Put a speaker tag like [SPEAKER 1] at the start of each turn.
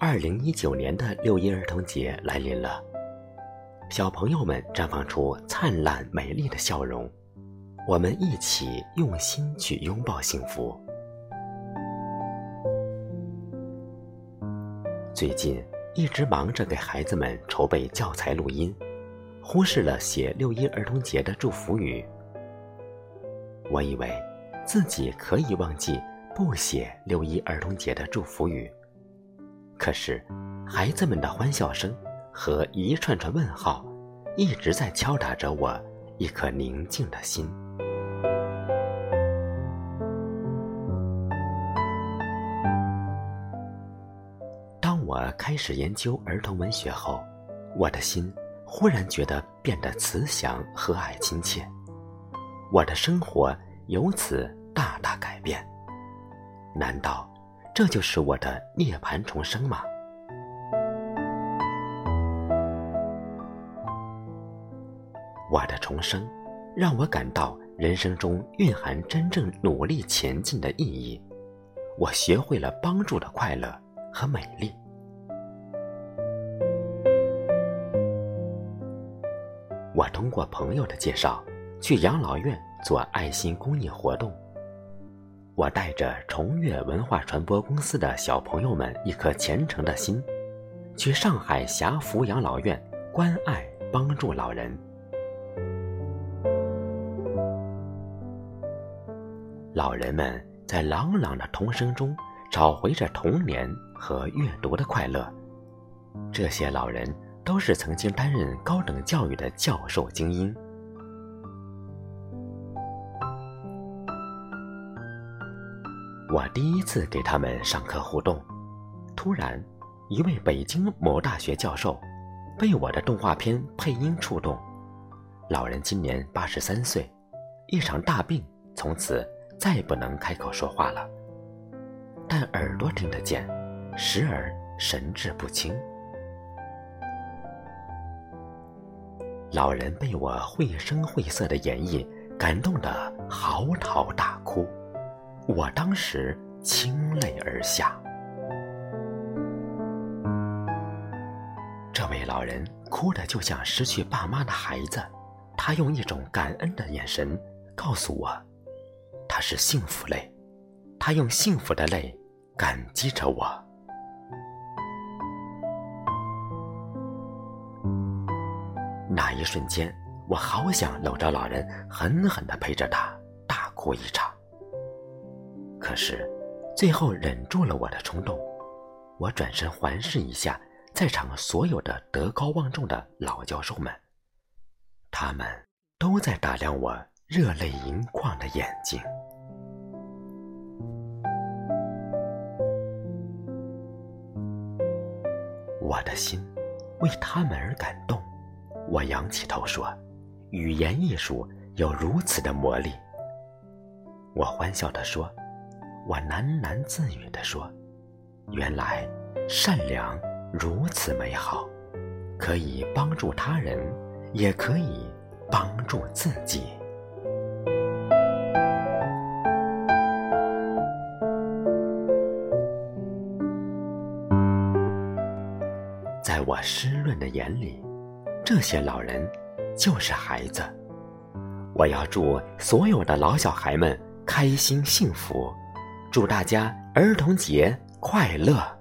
[SPEAKER 1] 二零一九年的六一儿童节来临了，小朋友们绽放出灿烂美丽的笑容，我们一起用心去拥抱幸福。最近一直忙着给孩子们筹备教材录音，忽视了写六一儿童节的祝福语。我以为自己可以忘记不写六一儿童节的祝福语，可是孩子们的欢笑声和一串串问号，一直在敲打着我一颗宁静的心。当我开始研究儿童文学后，我的心忽然觉得变得慈祥、和蔼、亲切，我的生活由此大大改变。难道这就是我的涅槃重生吗？我的重生让我感到人生中蕴含真正努力前进的意义，我学会了帮助的快乐和美丽。我通过朋友的介绍，去养老院做爱心公益活动。我带着重悦文化传播公司的小朋友们一颗虔诚的心，去上海霞福养老院关爱帮助老人。老人们在朗朗的童声中找回着童年和阅读的快乐。这些老人。都是曾经担任高等教育的教授精英。我第一次给他们上课互动，突然，一位北京某大学教授被我的动画片配音触动。老人今年八十三岁，一场大病，从此再不能开口说话了，但耳朵听得见，时而神志不清。老人被我绘声绘色的演绎感动得嚎啕大哭，我当时倾泪而下。这位老人哭得就像失去爸妈的孩子，他用一种感恩的眼神告诉我，他是幸福泪，他用幸福的泪感激着我。那一瞬间，我好想搂着老人，狠狠地陪着他大哭一场。可是，最后忍住了我的冲动。我转身环视一下在场所有的德高望重的老教授们，他们都在打量我热泪盈眶的眼睛。我的心为他们而感动。我仰起头说：“语言艺术有如此的魔力。”我欢笑地说：“我喃喃自语地说，原来善良如此美好，可以帮助他人，也可以帮助自己。”在我湿润的眼里。这些老人就是孩子，我要祝所有的老小孩们开心幸福，祝大家儿童节快乐。